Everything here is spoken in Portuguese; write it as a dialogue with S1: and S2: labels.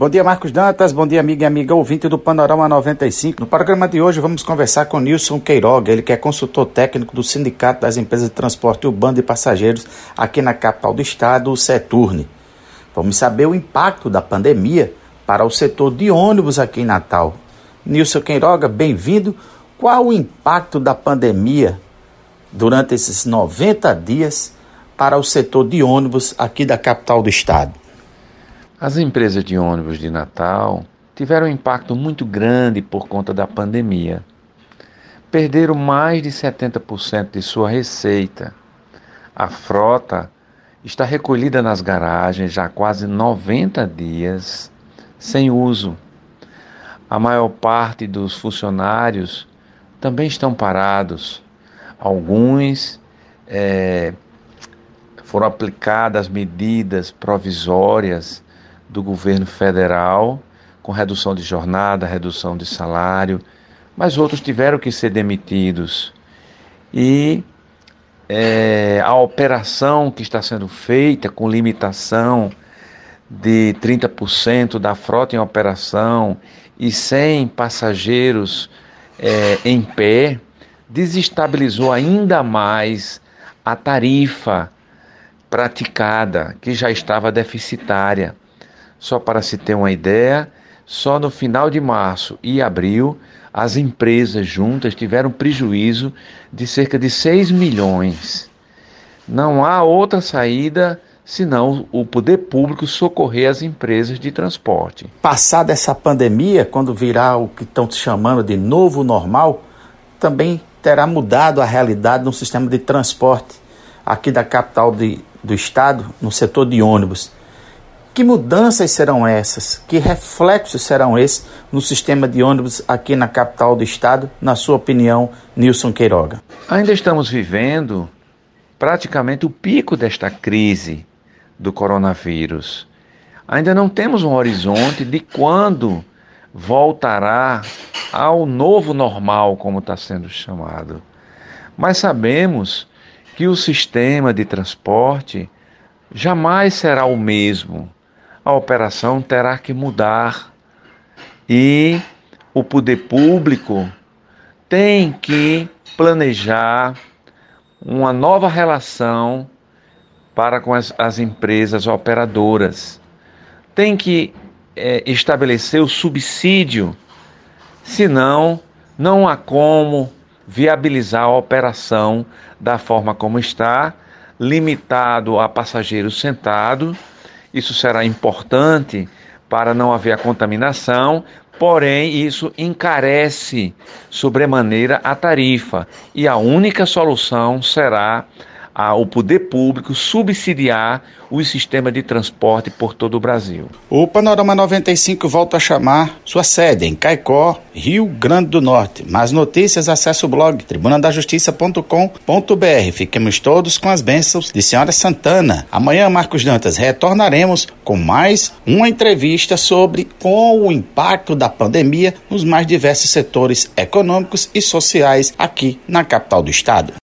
S1: Bom dia, Marcos Dantas. Bom dia, amiga e amiga ouvinte do Panorama 95. No programa de hoje vamos conversar com Nilson Queiroga, ele que é consultor técnico do Sindicato das Empresas de Transporte Urbano de Passageiros aqui na capital do estado, o Seturne. Vamos saber o impacto da pandemia para o setor de ônibus aqui em Natal. Nilson Queiroga, bem-vindo. Qual o impacto da pandemia durante esses 90 dias para o setor de ônibus aqui da capital do estado?
S2: As empresas de ônibus de Natal tiveram um impacto muito grande por conta da pandemia. Perderam mais de 70% de sua receita. A frota está recolhida nas garagens já há quase 90 dias sem uso. A maior parte dos funcionários também estão parados. Alguns é, foram aplicadas medidas provisórias do governo federal, com redução de jornada, redução de salário, mas outros tiveram que ser demitidos. E é, a operação que está sendo feita com limitação de 30% da frota em operação e sem passageiros é, em pé, desestabilizou ainda mais a tarifa praticada, que já estava deficitária. Só para se ter uma ideia, só no final de março e abril, as empresas juntas tiveram prejuízo de cerca de 6 milhões. Não há outra saída senão o poder público socorrer as empresas de transporte.
S1: Passada essa pandemia, quando virá o que estão chamando de novo normal, também terá mudado a realidade no sistema de transporte aqui da capital de, do estado, no setor de ônibus. Que mudanças serão essas? Que reflexos serão esses no sistema de ônibus aqui na capital do estado, na sua opinião, Nilson Queiroga?
S2: Ainda estamos vivendo praticamente o pico desta crise do coronavírus. Ainda não temos um horizonte de quando voltará ao novo normal, como está sendo chamado. Mas sabemos que o sistema de transporte jamais será o mesmo a operação terá que mudar e o poder público tem que planejar uma nova relação para com as, as empresas operadoras. Tem que é, estabelecer o subsídio, senão não há como viabilizar a operação da forma como está, limitado a passageiros sentados isso será importante para não haver a contaminação, porém isso encarece sobremaneira a tarifa. E a única solução será ao poder público subsidiar o sistema de transporte por todo o Brasil.
S1: O Panorama 95 volta a chamar sua sede em Caicó, Rio Grande do Norte. Mais notícias, acesse o blog tribunadajustiça.com.br. Fiquemos todos com as bênçãos de Senhora Santana. Amanhã, Marcos Dantas, retornaremos com mais uma entrevista sobre com o impacto da pandemia nos mais diversos setores econômicos e sociais aqui na capital do estado.